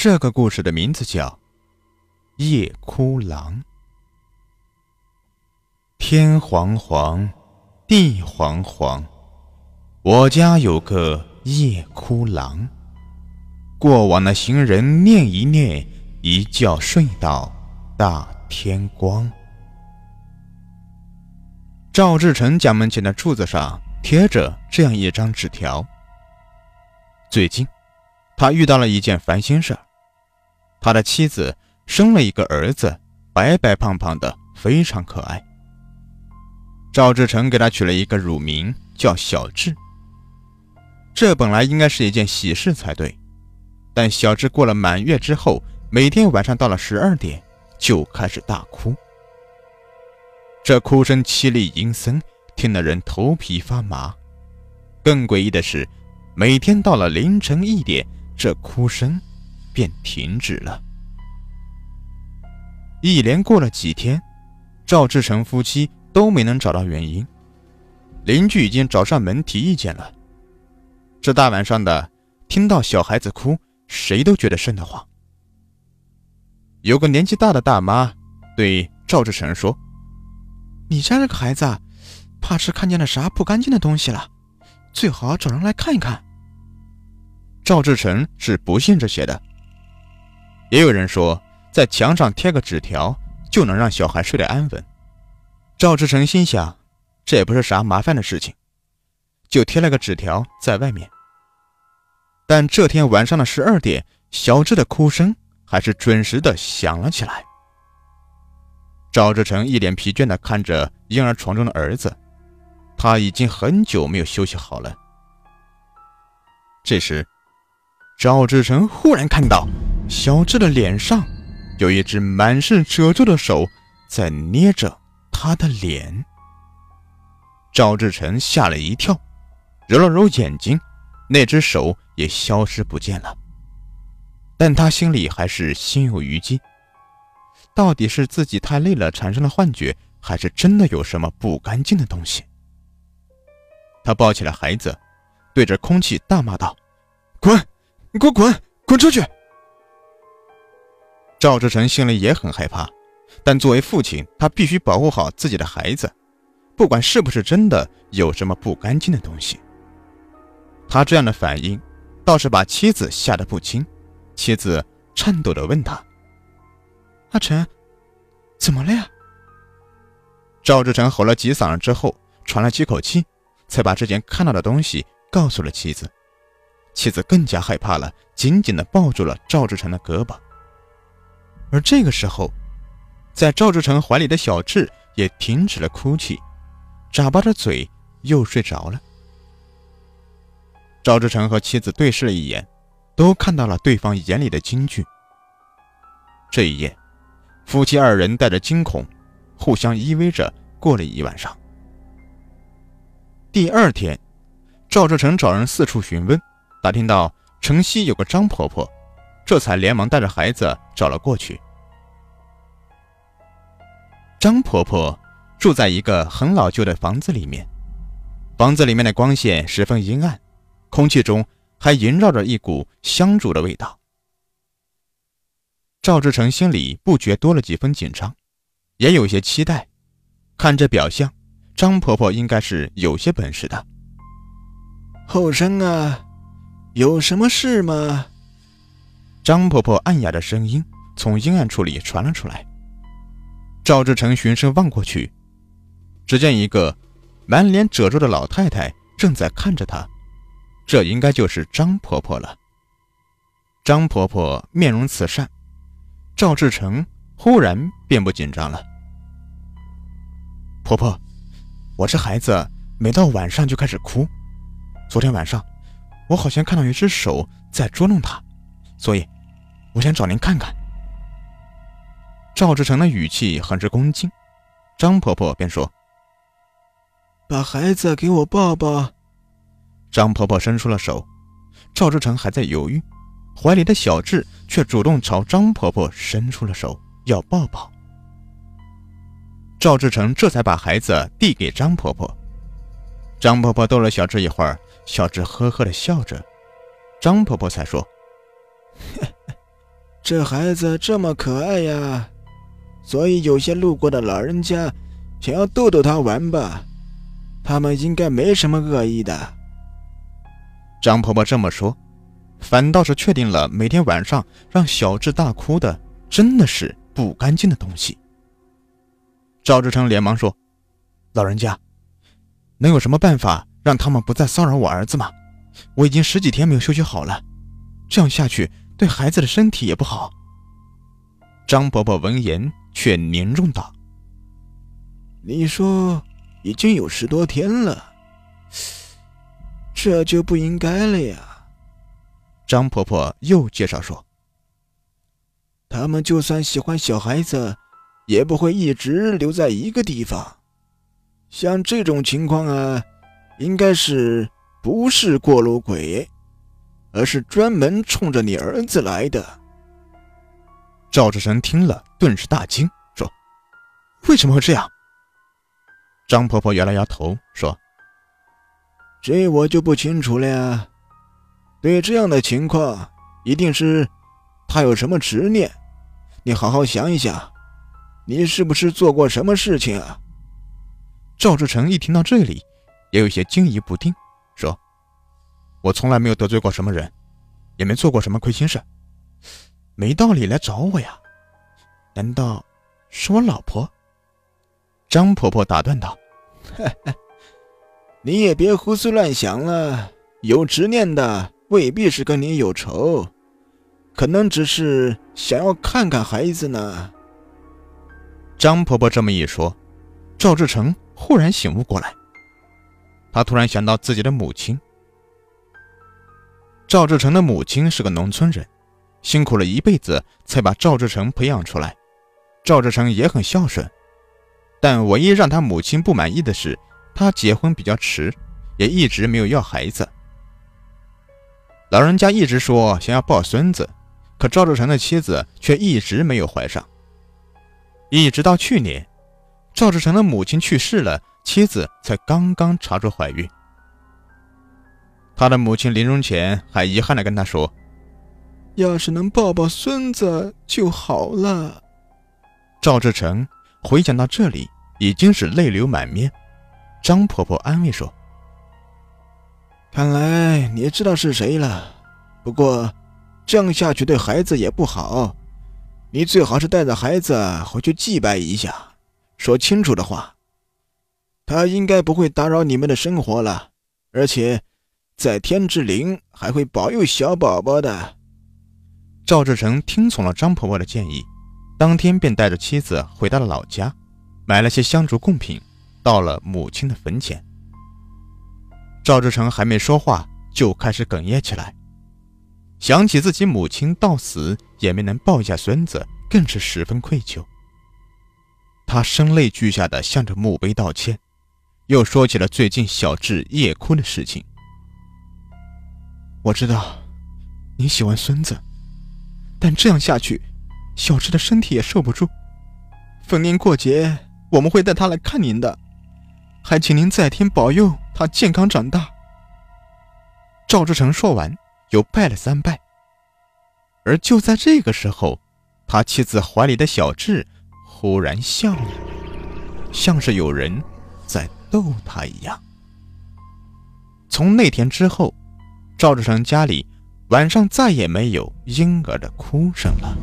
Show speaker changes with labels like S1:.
S1: 这个故事的名字叫《夜哭郎》。天黄黄，地黄黄，我家有个夜哭郎。过往的行人念一念，一觉睡到大天光。赵志成家门前的柱子上贴着这样一张纸条。最近，他遇到了一件烦心事儿，他的妻子生了一个儿子，白白胖胖的，非常可爱。赵志成给他取了一个乳名叫小智。这本来应该是一件喜事才对。但小智过了满月之后，每天晚上到了十二点就开始大哭，这哭声凄厉阴森，听得人头皮发麻。更诡异的是，每天到了凌晨一点，这哭声便停止了。一连过了几天，赵志成夫妻都没能找到原因，邻居已经找上门提意见了。这大晚上的，听到小孩子哭。谁都觉得瘆得慌。有个年纪大的大妈对赵志成说：“
S2: 你家这个孩子，怕是看见了啥不干净的东西了，最好找人来看一看。”
S1: 赵志成是不信这些的。也有人说，在墙上贴个纸条就能让小孩睡得安稳。赵志成心想，这也不是啥麻烦的事情，就贴了个纸条在外面。但这天晚上的十二点，小智的哭声还是准时的响了起来。赵志成一脸疲倦的看着婴儿床中的儿子，他已经很久没有休息好了。这时，赵志成忽然看到小智的脸上有一只满是褶皱的手在捏着他的脸。赵志成吓了一跳，揉了揉眼睛。那只手也消失不见了，但他心里还是心有余悸。到底是自己太累了产生了幻觉，还是真的有什么不干净的东西？他抱起了孩子，对着空气大骂道：“滚！你给我滚！滚出去！”赵志成心里也很害怕，但作为父亲，他必须保护好自己的孩子，不管是不是真的有什么不干净的东西。他这样的反应，倒是把妻子吓得不轻。妻子颤抖地问他：“
S2: 阿成，怎么了呀？”
S1: 赵志成吼了几嗓子之后，喘了几口气，才把之前看到的东西告诉了妻子。妻子更加害怕了，紧紧地抱住了赵志成的胳膊。而这个时候，在赵志成怀里的小智也停止了哭泣，眨巴着嘴，又睡着了。赵志成和妻子对视了一眼，都看到了对方眼里的惊惧。这一夜，夫妻二人带着惊恐，互相依偎着过了一晚上。第二天，赵志成找人四处询问，打听到城西有个张婆婆，这才连忙带着孩子找了过去。张婆婆住在一个很老旧的房子里面，房子里面的光线十分阴暗。空气中还萦绕着一股香烛的味道。赵志成心里不觉多了几分紧张，也有些期待。看这表象，张婆婆应该是有些本事的。
S2: 后生啊，有什么事吗？
S1: 张婆婆暗哑的声音从阴暗处里传了出来。赵志成循声望过去，只见一个满脸褶皱的老太太正在看着他。这应该就是张婆婆了。张婆婆面容慈善，赵志成忽然便不紧张了。婆婆，我这孩子每到晚上就开始哭，昨天晚上我好像看到一只手在捉弄他，所以我想找您看看。赵志成的语气很是恭敬，张婆婆便说：“
S2: 把孩子给我抱抱。”
S1: 张婆婆伸出了手，赵志成还在犹豫，怀里的小智却主动朝张婆婆伸出了手，要抱抱。赵志成这才把孩子递给张婆婆。张婆婆逗了小智一会儿，小智呵呵的笑着，张婆婆才说：“
S2: 这孩子这么可爱呀，所以有些路过的老人家想要逗逗他玩吧。他们应该没什么恶意的。
S1: 张婆婆这么说，反倒是确定了每天晚上让小智大哭的真的是不干净的东西。赵志成连忙说：“老人家，能有什么办法让他们不再骚扰我儿子吗？我已经十几天没有休息好了，这样下去……”对孩子的身体也不好。张婆婆闻言却凝重道：“
S2: 你说已经有十多天了，这就不应该了呀。”
S1: 张婆婆又介绍说：“
S2: 他们就算喜欢小孩子，也不会一直留在一个地方。像这种情况啊，应该是不是过路鬼？”而是专门冲着你儿子来的。
S1: 赵志成听了，顿时大惊，说：“为什么会这样？”张婆婆摇了摇头，说：“
S2: 这我就不清楚了呀。对这样的情况，一定是他有什么执念。你好好想一想，你是不是做过什么事情啊？”
S1: 赵志成一听到这里，也有些惊疑不定，说。我从来没有得罪过什么人，也没做过什么亏心事，没道理来找我呀？难道是我老婆？张婆婆打断道：“
S2: 你也别胡思乱想了，有执念的未必是跟你有仇，可能只是想要看看孩子呢。”
S1: 张婆婆这么一说，赵志成忽然醒悟过来，他突然想到自己的母亲。赵志成的母亲是个农村人，辛苦了一辈子才把赵志成培养出来。赵志成也很孝顺，但唯一让他母亲不满意的是，他结婚比较迟，也一直没有要孩子。老人家一直说想要抱孙子，可赵志成的妻子却一直没有怀上。一直到去年，赵志成的母亲去世了，妻子才刚刚查出怀孕。他的母亲临终前还遗憾地跟他说：“
S2: 要是能抱抱孙子就好了。”
S1: 赵志成回想到这里，已经是泪流满面。张婆婆安慰说：“
S2: 看来你知道是谁了，不过这样下去对孩子也不好。你最好是带着孩子回去祭拜一下，说清楚的话，他应该不会打扰你们的生活了，而且。”在天之灵还会保佑小宝宝的。
S1: 赵志成听从了张婆婆的建议，当天便带着妻子回到了老家，买了些香烛贡品，到了母亲的坟前。赵志成还没说话，就开始哽咽起来，想起自己母亲到死也没能抱一下孙子，更是十分愧疚。他声泪俱下的向着墓碑道歉，又说起了最近小智夜哭的事情。我知道你喜欢孙子，但这样下去，小智的身体也受不住。逢年过节，我们会带他来看您的，还请您在天保佑他健康长大。赵志成说完，又拜了三拜。而就在这个时候，他妻子怀里的小智忽然笑了，像是有人在逗他一样。从那天之后。赵志成家里晚上再也没有婴儿的哭声了。